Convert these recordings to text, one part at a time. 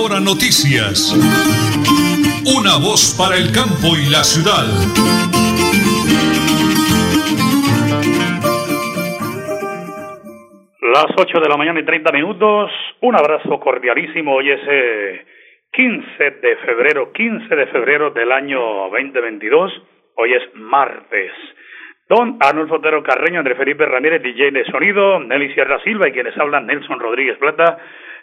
Hora Noticias. Una voz para el campo y la ciudad. Las 8 de la mañana y 30 minutos. Un abrazo cordialísimo. Hoy es 15 eh, de febrero, 15 de febrero del año 2022. Hoy es martes. Don Arnulfo Otero Carreño, André Felipe Ramírez, DJ de sonido, Nelly Sierra Silva y quienes hablan Nelson Rodríguez Plata,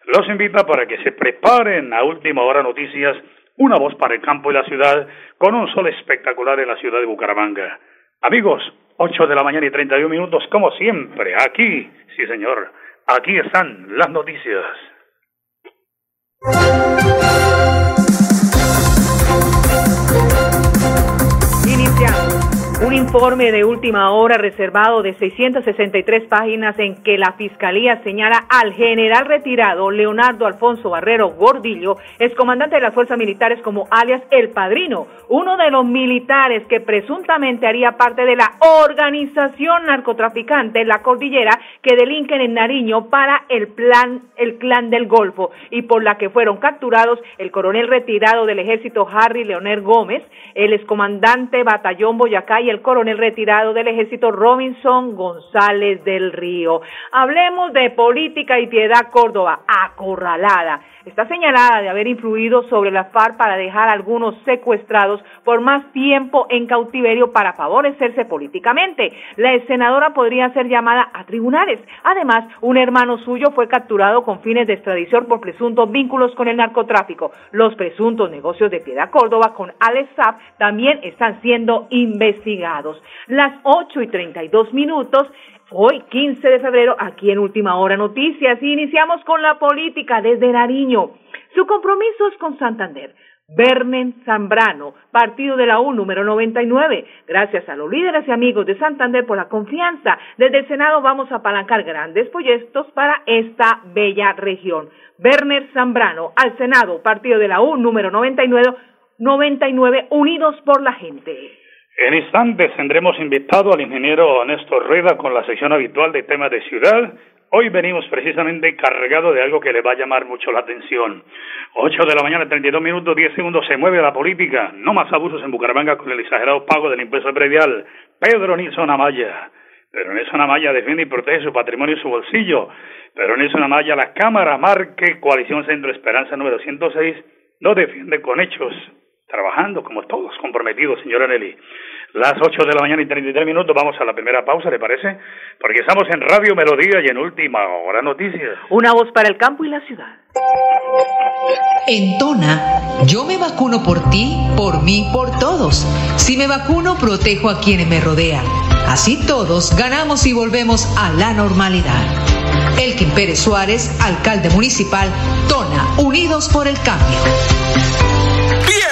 los invita para que se preparen a última hora noticias, una voz para el campo y la ciudad, con un sol espectacular en la ciudad de Bucaramanga. Amigos, 8 de la mañana y 31 minutos, como siempre, aquí, sí señor, aquí están las noticias. Informe de última hora reservado de 663 páginas en que la Fiscalía señala al general retirado Leonardo Alfonso Barrero Gordillo, excomandante de las fuerzas militares como alias El Padrino, uno de los militares que presuntamente haría parte de la organización narcotraficante La Cordillera que delinquen en Nariño para el plan el clan del Golfo y por la que fueron capturados el coronel retirado del ejército Harry Leonel Gómez, el excomandante Batallón Boyacá y el coronel retirado del ejército Robinson González del Río. Hablemos de política y piedad Córdoba, acorralada. Está señalada de haber influido sobre la FARC para dejar a algunos secuestrados por más tiempo en cautiverio para favorecerse políticamente. La senadora podría ser llamada a tribunales. Además, un hermano suyo fue capturado con fines de extradición por presuntos vínculos con el narcotráfico. Los presuntos negocios de Piedad Córdoba con Alex Saab también están siendo investigados. Las 8 y 32 minutos Hoy, 15 de febrero, aquí en Última Hora Noticias, iniciamos con la política desde Nariño. Su compromiso es con Santander. Bernen Zambrano, partido de la U número 99. Gracias a los líderes y amigos de Santander por la confianza. Desde el Senado vamos a apalancar grandes proyectos para esta bella región. Berner Zambrano, al Senado, partido de la U número 99, 99 unidos por la gente. En instantes tendremos invitado al ingeniero Néstor Rueda con la sección habitual de temas de ciudad. Hoy venimos precisamente cargado de algo que le va a llamar mucho la atención. 8 de la mañana, 32 minutos, 10 segundos, se mueve la política. No más abusos en Bucaramanga con el exagerado pago del impuesto predial. Pedro Nilsson Amaya. Pero Nilsson Amaya defiende y protege su patrimonio y su bolsillo. Pero Nilsson Amaya, la Cámara Marque, Coalición Centro Esperanza número 106, no defiende con hechos trabajando como todos comprometidos, señora Nelly. Las 8 de la mañana y 33 minutos, vamos a la primera pausa, ¿le parece? Porque estamos en Radio Melodía y en Última Hora Noticias. Una voz para el campo y la ciudad. En Tona, yo me vacuno por ti, por mí, por todos. Si me vacuno, protejo a quienes me rodean. Así todos ganamos y volvemos a la normalidad. Elkin Pérez Suárez, alcalde municipal, Tona, Unidos por el Cambio.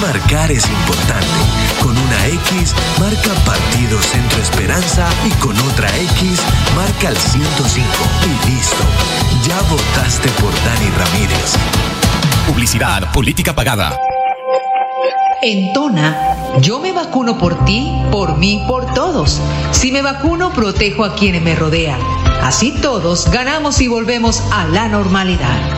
marcar es importante. Con una X, marca Partido Centro Esperanza y con otra X, marca el 105. Y listo. Ya votaste por Dani Ramírez. Publicidad, política pagada. En Tona, yo me vacuno por ti, por mí, por todos. Si me vacuno, protejo a quienes me rodean. Así todos ganamos y volvemos a la normalidad.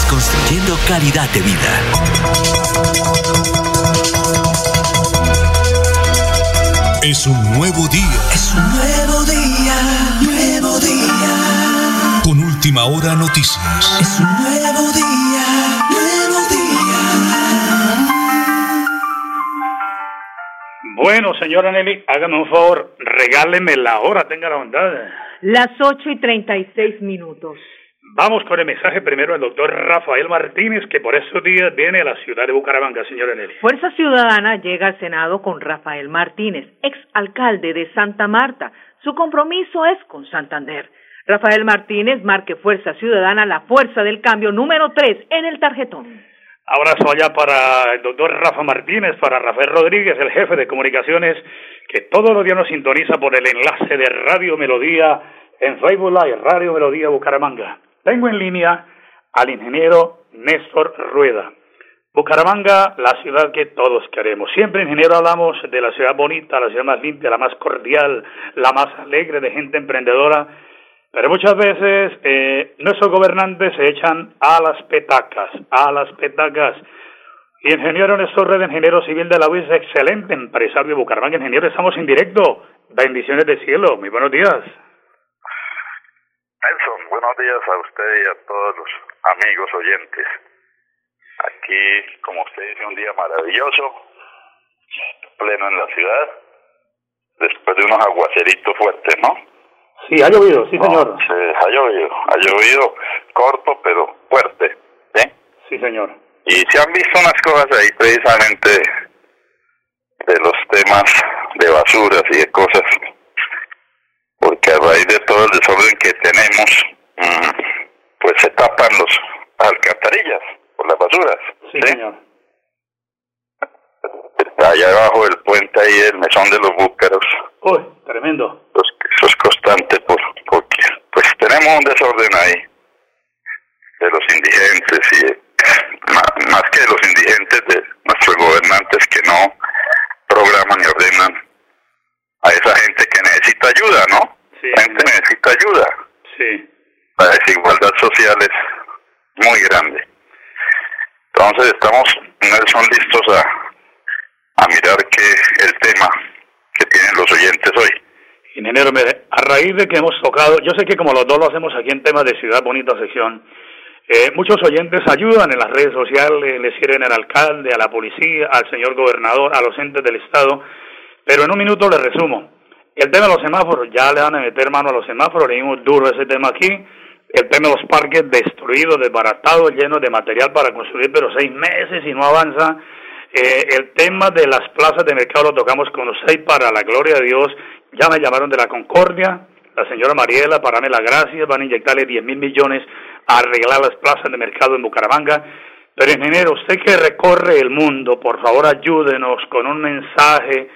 15 años construyendo calidad de vida. Es un nuevo día. Es un nuevo día, nuevo día. Con última hora noticias. Es un nuevo día, nuevo día. Bueno, señora Nelly, hágame un favor, regáleme la hora, tenga la bondad. Las 8 y 36 minutos. Vamos con el mensaje primero del doctor Rafael Martínez, que por estos días viene a la ciudad de Bucaramanga, señora Nelly. Fuerza Ciudadana llega al Senado con Rafael Martínez, ex alcalde de Santa Marta. Su compromiso es con Santander. Rafael Martínez marque Fuerza Ciudadana la fuerza del cambio número 3 en el tarjetón. Abrazo allá para el doctor Rafa Martínez, para Rafael Rodríguez, el jefe de comunicaciones, que todos los días nos sintoniza por el enlace de Radio Melodía en Facebook Live, Radio Melodía Bucaramanga. Tengo en línea al ingeniero Néstor Rueda. Bucaramanga, la ciudad que todos queremos. Siempre, ingeniero, hablamos de la ciudad bonita, la ciudad más limpia, la más cordial, la más alegre, de gente emprendedora. Pero muchas veces eh, nuestros gobernantes se echan a las petacas, a las petacas. Y ingeniero Néstor Rueda, ingeniero civil de la UIS, excelente empresario de Bucaramanga. Ingeniero, estamos en directo. Bendiciones de cielo. Muy buenos días. Nelson, buenos días a usted y a todos los amigos oyentes. Aquí, como usted dice, un día maravilloso, pleno en la ciudad, después de unos aguaceritos fuertes, ¿no? Sí, ha llovido, sí, No, señor. sí, ha llovido, ha llovido corto pero fuerte, ¿sí? Sí, señor. Y se han visto unas cosas ahí precisamente de los temas de basuras y de cosas, porque a raíz de todo el desorden que tenemos, pues se tapan los alcantarillas por las basuras. Sí, señor. Está allá abajo del puente ahí, el mesón de los búcaros, Uy, tremendo. eso es constante por, porque pues tenemos un desorden ahí de los indigentes y de- más que de los indigentes de nuestros gobernantes que no programan y ordenan a esa gente que necesita ayuda, ¿no? Sí. La gente necesita ayuda. Sí. La desigualdad social es muy grande. Entonces estamos, Nelson, listos a, a mirar que el tema que tienen los oyentes hoy. Ingeniero, mire, a raíz de que hemos tocado, yo sé que como los dos lo hacemos aquí en temas de Ciudad Bonita sección, eh, muchos oyentes ayudan en las redes sociales, le sirven al alcalde, a la policía, al señor gobernador, a los entes del Estado, pero en un minuto les resumo. El tema de los semáforos, ya le van a meter mano a los semáforos, le dimos duro ese tema aquí. El tema de los parques destruidos, desbaratados, llenos de material para construir, pero seis meses y no avanza. Eh, el tema de las plazas de mercado lo tocamos con usted para la gloria de Dios. Ya me llamaron de la Concordia, la señora Mariela, para darme las gracias, van a inyectarle 10 mil millones a arreglar las plazas de mercado en Bucaramanga. Pero ingeniero, usted que recorre el mundo, por favor ayúdenos con un mensaje,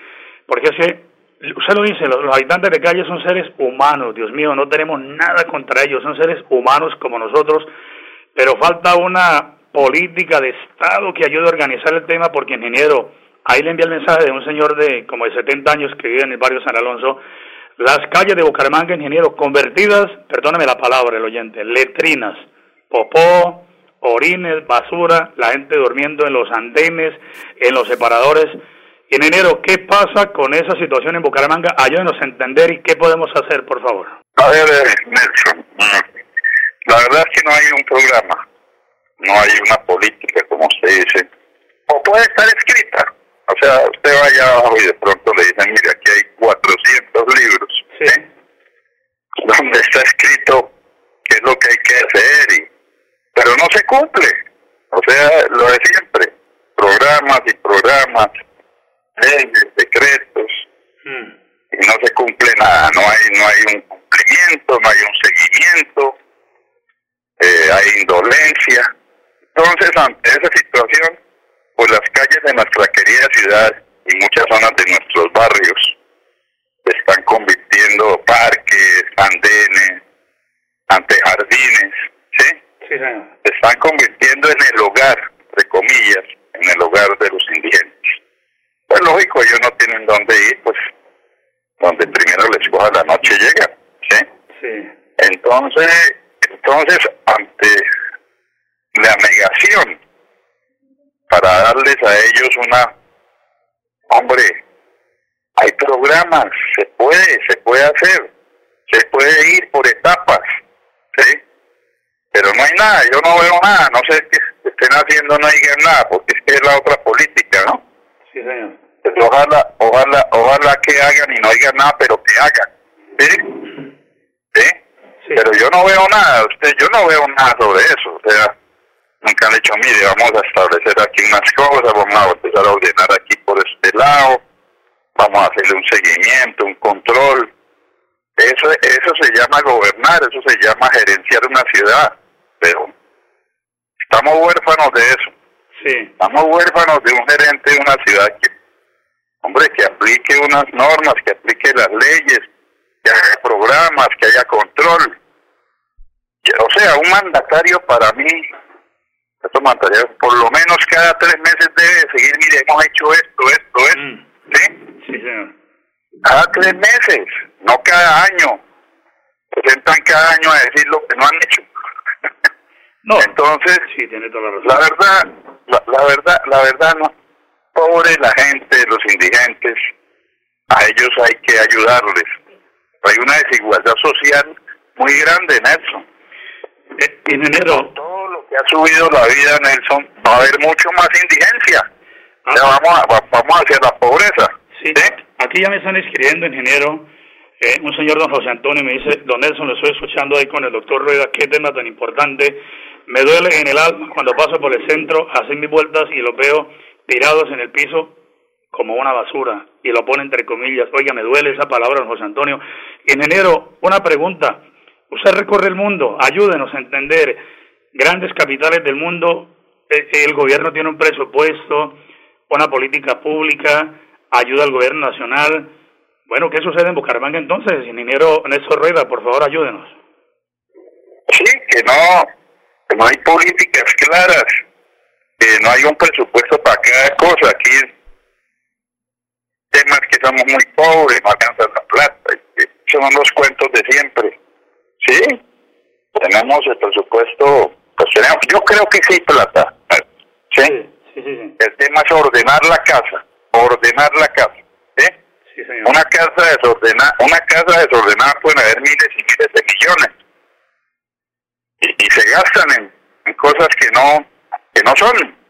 porque es que usted lo dice, los, habitantes de calle son seres humanos, Dios mío, no tenemos nada contra ellos, son seres humanos como nosotros, pero falta una política de Estado que ayude a organizar el tema, porque ingeniero, ahí le envié el mensaje de un señor de como de 70 años que vive en el barrio San Alonso, las calles de Bucaramanga, ingeniero, convertidas, perdóname la palabra, el oyente, letrinas, popó, orines, basura, la gente durmiendo en los andenes, en los separadores. En enero, ¿qué pasa con esa situación en Bucaramanga? Ayúdenos a entender y qué podemos hacer, por favor. A ver, eh, Nelson, mm, la verdad es que no hay un programa, no hay una política, como se dice, o puede estar escrita. O sea, usted vaya abajo y de pronto le dicen, mire, aquí hay 400 libros, sí. ¿eh? donde está escrito qué es lo que hay que hacer, y... pero no se cumple. O sea, lo de siempre, programas y programas, leyes, decretos, Mm. y no se cumple nada. No hay, no hay un cumplimiento, no hay un seguimiento, eh, hay indolencia. Entonces, ante esa situación, pues las calles de nuestra querida ciudad y muchas zonas de nuestros barrios se están convirtiendo parques, andenes, antejardines, ¿sí? Sí, señor. Se están convirtiendo en el hogar, entre comillas, en el hogar de los indigentes. Pues lógico, ellos no tienen dónde ir, pues donde primero les coja la noche llega, ¿sí? Sí. Entonces, entonces ante la negación para darles a ellos una, hombre, hay programas, se puede, se puede hacer, se puede ir por etapas, ¿sí? Pero no hay nada, yo no veo nada, no sé qué estén haciendo, no digan nada, porque es que es la otra política, ¿no? Sí, señor. Ojalá, ojalá, ojalá que hagan y no digan nada, pero que hagan, ¿sí? ¿Sí? Sí. Pero yo no veo nada, usted, yo no veo nada sobre eso, o sea, nunca han dicho, mire, vamos a establecer aquí unas cosas, vamos a empezar a ordenar aquí por este lado, vamos a hacerle un seguimiento, un control. Eso, eso se llama gobernar, eso se llama gerenciar una ciudad, pero estamos huérfanos de eso, Sí. estamos huérfanos de un gerente de una ciudad que, hombre, que aplique unas normas, que aplique las leyes, que haga programas, que haya control. O sea, un mandatario para mí, estos mandatarios, por lo menos cada tres meses debe seguir, mire, hemos hecho esto, esto, esto, Mm. ¿sí? Sí, señor. Cada tres meses, no cada año. Se sentan cada año a decir lo que no han hecho. No. Entonces, Sí, tiene toda la razón. la verdad, la, la verdad, la verdad no. Pobre la gente, los indigentes, a ellos hay que ayudarles. Hay una desigualdad social muy grande, Nelson. Eh, ingeniero, Con todo lo que ha subido la vida, Nelson, va a haber mucho más indigencia. Ah. Ya vamos, a- va- vamos hacia la pobreza. Sí, aquí ya me están escribiendo, ingeniero. Eh, un señor don José Antonio me dice, don Nelson, lo estoy escuchando ahí con el doctor Rueda, qué tema tan importante. Me duele en el alma cuando paso por el centro, hacen mis vueltas y los veo tirados en el piso como una basura. Y lo pone entre comillas. Oiga, me duele esa palabra, José Antonio. Ingeniero, una pregunta. Usted recorre el mundo, ayúdenos a entender. Grandes capitales del mundo, eh, el gobierno tiene un presupuesto, una política pública, ayuda al gobierno nacional. Bueno, ¿qué sucede en Bucaramanga entonces? Ingeniero Néstor Rueda, por favor, ayúdenos. Sí, que no, que no hay políticas claras, no hay un presupuesto para cada cosa. Aquí temas que somos muy pobres, no alcanzan la plata. que Son los cuentos de siempre. Sí, tenemos el presupuesto, pues tenemos, yo creo que sí hay plata. Sí, Sí, sí, sí. el tema es ordenar la casa, ordenar la casa. señor. Una casa desordenada, una casa desordenada pueden haber miles y miles de millones. Y, y se gastan en, en cosas que no, que no son.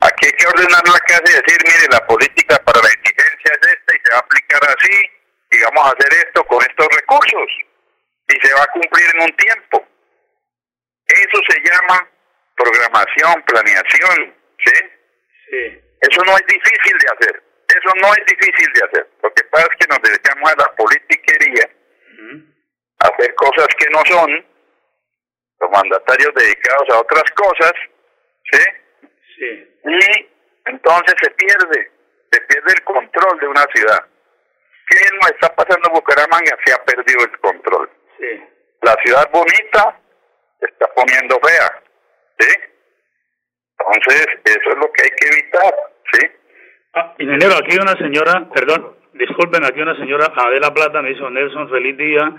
Aquí hay que ordenar la casa y decir, mire, la política para la indigencia es esta y se va a aplicar así, y vamos a hacer esto con estos recursos. Y se va a cumplir en un tiempo. Eso se llama programación, planeación, ¿sí? Sí. Eso no es difícil de hacer. Eso no es difícil de hacer. Lo que pasa es que nos dedicamos a la politiquería, a hacer cosas que no son, los mandatarios dedicados a otras cosas, ¿sí? Sí. Y entonces se pierde, se pierde el control de una ciudad. ¿Qué nos está pasando en Bucaramanga? Se ha perdido el control. Sí. La ciudad bonita se está poniendo fea, ¿sí? Entonces, eso es lo que hay que evitar, ¿sí? Ah, ingeniero, aquí una señora, perdón, disculpen, aquí una señora Adela Plata me dijo, Nelson, feliz día.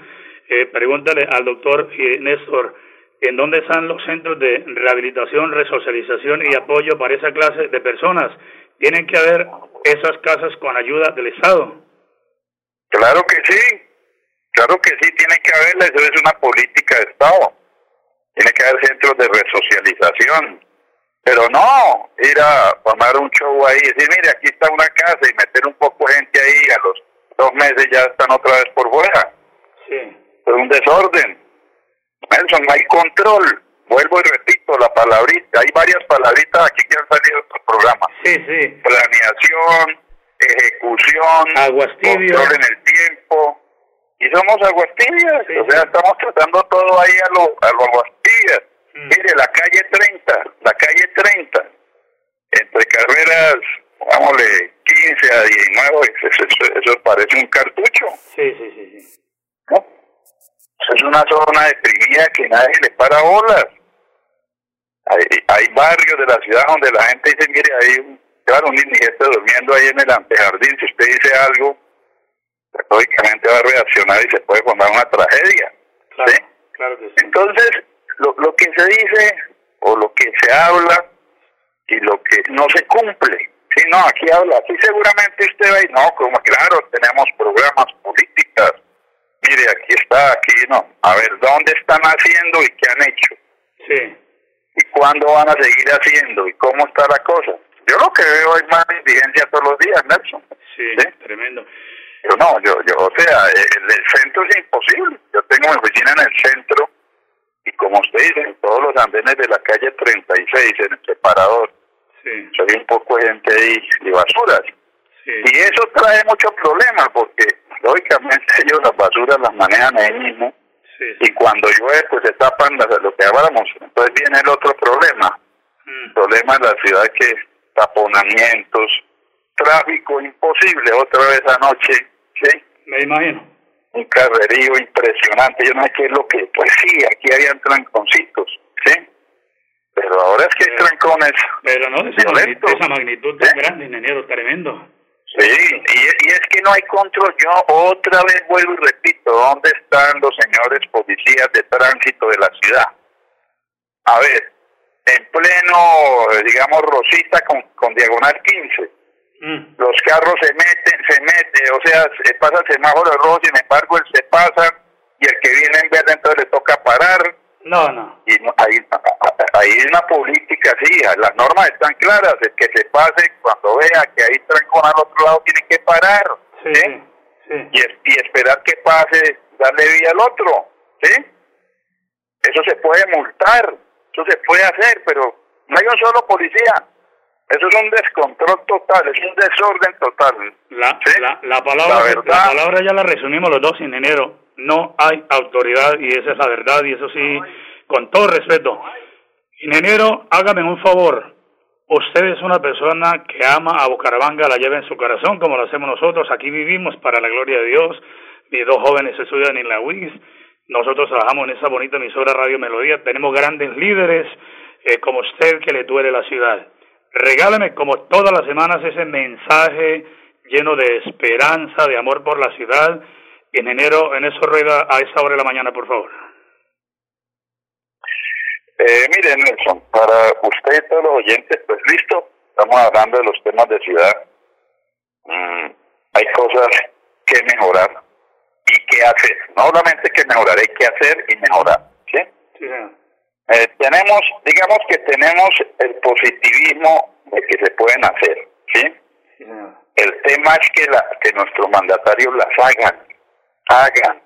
Eh, pregúntale al doctor eh, Néstor, ¿en dónde están los centros de rehabilitación, resocialización y apoyo para esa clase de personas? Tienen que haber esas casas con ayuda del Estado. Claro que sí, claro que sí, tiene que haberla, eso es una política de Estado. Tiene que haber centros de resocialización. Pero no ir a formar un show ahí y decir, mire, aquí está una casa y meter un poco de gente ahí a los dos meses ya están otra vez por fuera. Sí. Es un desorden. Nelson, no hay control, vuelvo y repito la palabrita, hay varias palabritas aquí que han salido de estos programas. Sí, sí. Planeación, ejecución, control en el tiempo, y somos aguastillas, Sí, o sea, sí. estamos tratando todo ahí a lo, a lo aguastillas. Mm. Mire, la calle 30, la calle 30, entre carreras, vámonos, 15 a 19, eso, eso- eso parece un cartucho, Sí, sí, sí, sí. Es una zona deprimida que nadie le para bolas. Hay, hay barrios de la ciudad donde la gente dice, mire, hay un, claro, un indigente durmiendo ahí en el antejardín, si usted dice algo, pues, lógicamente va a reaccionar y se puede formar una tragedia. Claro, ¿sí? claro que sí. Entonces, lo, lo que se dice o lo que se habla y lo que no se cumple. Si no, aquí habla, aquí seguramente usted va y no, como claro, tenemos programas, políticas. Mire, aquí está, aquí no. A ver, ¿dónde están haciendo y qué han hecho? Sí. ¿Y cuándo van a seguir haciendo? ¿Y cómo está la cosa? Yo lo que veo es más indigencia todos los días, Nelson. Sí, ¿Sí? tremendo. Yo no, yo, yo, o sea, el, el centro es imposible. Yo tengo mi oficina en el centro y como usted dice, en todos los andenes de la calle 36, en el separador, Sí, hay un poco gente ahí y basuras. sí. Y eso trae muchos problemas porque, lógicamente, ellos las basuras las manejan ahí mismo Sí, y cuando llueve, pues se tapan las, lo que hablamos. Entonces viene el otro problema. El Mm. problema en la ciudad que taponamientos, tráfico imposible otra vez anoche, ¿sí? Me imagino. un carrerío impresionante. Yo no sé qué es lo que, pues sí, aquí habían tranconcitos, ¿sí? Pero ahora es que hay trancones. Pero no de esa, magnitud, de esa magnitud tan ¿Eh? grande, ingeniero, tremendo. Sí, y, y es que no hay control. Yo otra vez vuelvo y repito, ¿dónde están los señores policías de tránsito de la ciudad? A ver, en pleno, digamos, Rosita con, con diagonal 15, Mm. los carros se meten, se meten, o sea, se pasa el semáforo rojo, sin embargo, él se pasa y el que viene en verde entonces le toca parar. No, no. Y no- hay, hay una las normas están claras, el que se pase cuando vea que hay trancón al otro lado tiene que parar, Sí, ¿sí? sí. sí. Y, es- y esperar que pase, darle vía al otro, ¿sí? Eso se puede multar, eso se puede hacer, pero no hay un solo policía. Eso es un descontrol total, es un desorden total. La, ¿sí? la, la palabra, La la, verdad- palabra ya la resumimos los dos, ingeniero. No hay autoridad y esa es la verdad y eso sí, con todo respeto. Ingeniero, hágame un favor. Usted es una persona que ama a Bucaramanga, la lleva en su corazón como lo hacemos nosotros. Aquí vivimos para la gloria de Dios. Mis dos jóvenes estudian en la UIS. Nosotros trabajamos en esa bonita emisora Radio Melodía. Tenemos grandes líderes eh, como usted que le duele la ciudad. Regálame como todas las semanas ese mensaje lleno de esperanza, de amor por la ciudad. En enero, en eso rueda a esta hora de la mañana, por favor. Eh, mire, Nelson, para usted y todos los oyentes, pues listo, estamos hablando de los temas de ciudad. Mm, hay cosas que mejorar y que hacer. No solamente que mejorar, hay que hacer y mejorar. ¿sí? Eh, tenemos, digamos que tenemos el positivismo de que se pueden hacer. ¿sí? El tema es que, la, que nuestros mandatarios las hagan, hagan.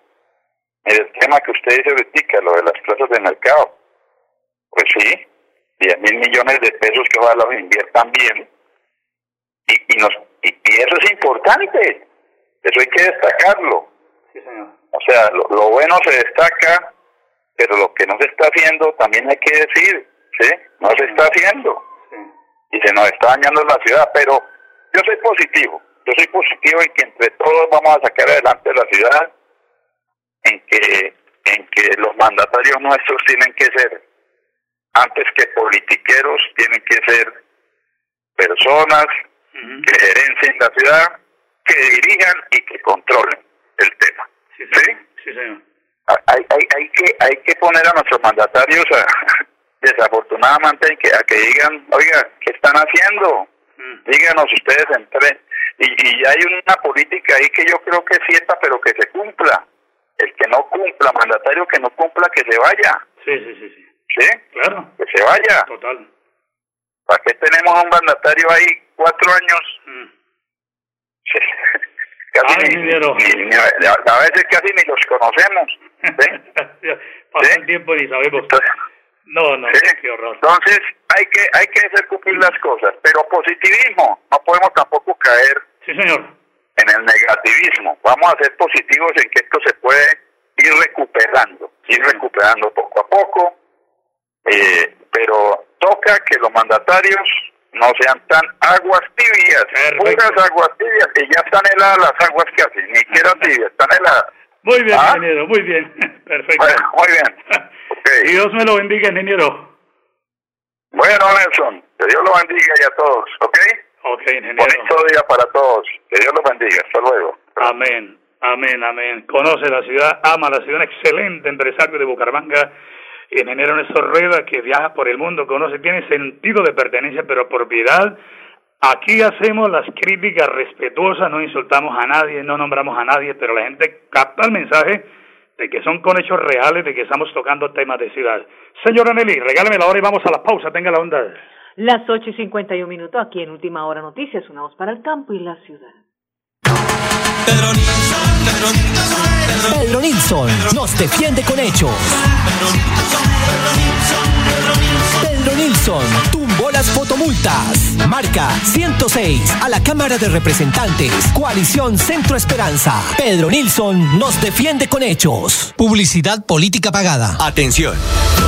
El tema que usted dice lo de las plazas de mercado, pues sí, 10 mil millones de pesos que ojalá los inviertan bien. Y, y, nos, y, y eso es importante, eso hay que destacarlo. Sí, señor. O sea, lo, lo bueno se destaca, pero lo que no se está haciendo también hay que decir, ¿sí? No se está haciendo Sí. y se nos está dañando la ciudad, pero yo soy positivo, yo soy positivo en que entre todos vamos a sacar adelante la ciudad, en que, en que los mandatarios nuestros tienen que ser, antes que politiqueros, tienen que ser personas Ujú. que gerencien la ciudad, que dirijan y que controlen el tema. Sí, señor. Sí, señor. hay, hay, hay que hay que poner a nuestros mandatarios a, desafortunadamente que, a que digan oiga qué están haciendo díganos ustedes entre y, y hay una política ahí que yo creo que es cierta pero que se cumpla el que no cumpla mandatario que no cumpla que se vaya Sí, sí, sí, sí. Sí Claro. que se vaya Total. para qué tenemos un mandatario ahí cuatro años Mm. casi Ay, ni, ingeniero. ni- ni- a veces casi ni los conocemos ¿sí? Pasa ¿Sí? el tiempo y sabemos. Entonces, No, no, ¿Sí? qué horror. Entonces hay que hay que hacer cumplir las cosas, pero positivismo, no podemos tampoco caer Sí, señor. en el negativismo. Vamos a ser positivos en que esto se puede ir recuperando, ir recuperando poco a poco, eh, pero toca que los mandatarios no sean tan aguas tibias, Perfecto. puras aguas tibias, y ya están heladas las aguas casi, ni siquiera tibias, están heladas. Muy bien, ¿Ah? ingeniero, muy bien. Perfecto. Bueno, muy bien. Ok. Dios me lo bendiga, ingeniero. Bueno, Nelson, que Dios lo bendiga y a todos, ¿ok? Ok, ingeniero. Bonito día para todos. Que Dios los bendiga. Hasta luego. Amén, amén, amén. Conoce la ciudad, ama la ciudad, excelente empresario de Bucaramanga, ingeniero Néstor Rueda, que viaja por el mundo, conoce, tiene sentido de pertenencia, pero por piedad. Aquí hacemos las críticas respetuosas, no insultamos a nadie, no nombramos a nadie, pero la gente capta el mensaje de que son con hechos reales, de que estamos tocando temas de ciudad. Señora Nelly, regáleme la hora y vamos a la pausa, tenga la onda. Las 8 y 51 minutos aquí en Última Hora Noticias, una voz para el campo y la ciudad. Pedro Nilsson nos defiende con hechos. Pedro Nilsson tumbó las fotomultas. Marca 106 a la Cámara de Representantes. Coalición Centro Esperanza. Pedro Nilsson nos defiende con hechos. Publicidad política pagada. Atención,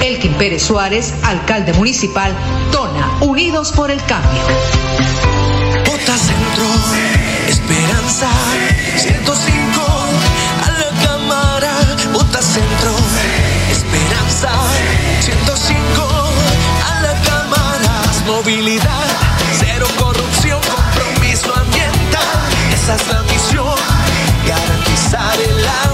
Elkin Pérez Suárez, alcalde municipal, Tona, Unidos por el Cambio. Bota Centro, Esperanza, 105, a la cámara, Bota Centro, Esperanza, 105, a la cámara, movilidad, cero corrupción, compromiso ambiental, esa es la misión, garantizar el agua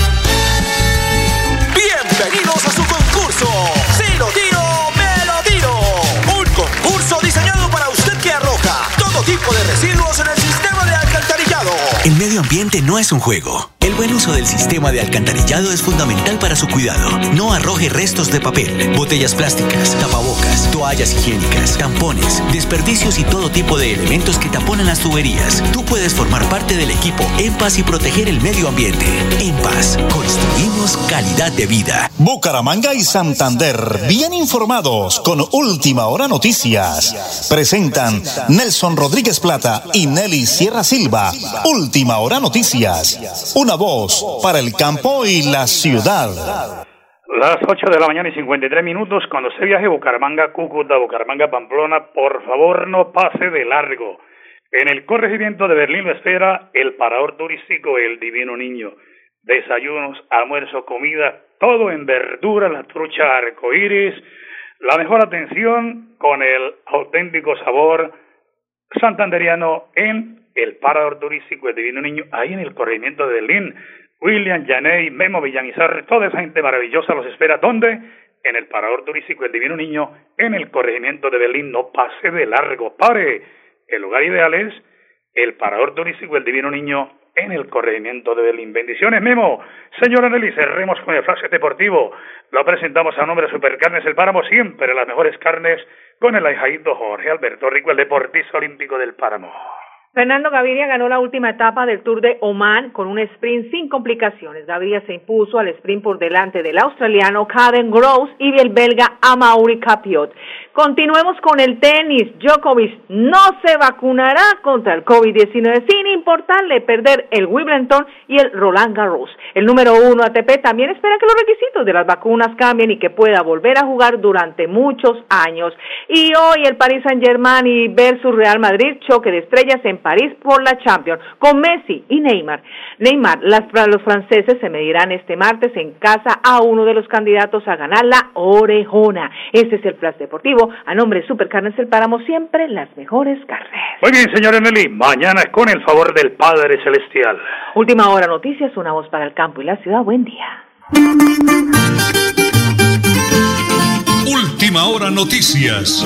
En el sistema de alcantarillado. El medio ambiente no es un juego. El buen uso del sistema de alcantarillado es fundamental para su cuidado. No arroje restos de papel, botellas plásticas, tapabocas, toallas higiénicas, tampones, desperdicios y todo tipo de elementos que taponan las tuberías. Tú puedes formar parte del equipo En Paz y proteger el medio ambiente. En Paz, construimos calidad de vida. Bucaramanga y Santander, bien informados con Última Hora Noticias. Presentan Nelson Rodríguez Plata y Nelly Sierra Silva. Última Hora Noticias. Una para el campo y la ciudad. Las 8 de la mañana y 53 minutos, cuando se viaje Bucaramanga, Cúcuta, Bucaramanga, Pamplona, por favor no pase de largo. En el corregimiento de Berlín lo espera el parador turístico El Divino Niño. Desayunos, almuerzo, comida, todo en verdura, la trucha arcoíris, la mejor atención con el auténtico sabor santanderiano en el parador turístico El Divino Niño, ahí en el corregimiento de Berlín. William, Janey, Memo Villanizar, toda esa gente maravillosa los espera. ¿Dónde? En el Parador Turístico El Divino Niño, en el corregimiento de Berlín. No pase de largo, pare. El lugar ideal es el Parador Turístico El Divino Niño, en el corregimiento de Belín. Bendiciones, Memo. Señora Nelly, cerremos con el flash deportivo. Lo presentamos a nombre de Supercarnes El Páramo, siempre las mejores carnes, con el ahijadito Jorge Alberto Rico, el deportista olímpico del Páramo. Fernando Gaviria ganó la última etapa del Tour de Oman con un sprint sin complicaciones. Gaviria se impuso al sprint por delante del australiano Caden Gross y del belga Amaury Capiot. Continuemos con el tenis. Djokovic no se vacunará contra el COVID-19 sin importarle perder el Wimbledon y el Roland Garros. El número uno ATP también espera que los requisitos de las vacunas cambien y que pueda volver a jugar durante muchos años. Y hoy el Paris Saint Germain versus Real Madrid, choque de estrellas en París por la Champions, con Messi y Neymar. Neymar, las, los franceses se medirán este martes en casa a uno de los candidatos a ganar la orejona. Este es el Flash Deportivo a nombre de Supercarnes El Páramo, siempre las mejores carnes. Muy bien, señora Nelly. Mañana con el favor del Padre Celestial. Última hora noticias, una voz para el campo y la ciudad. Buen día. Última hora noticias.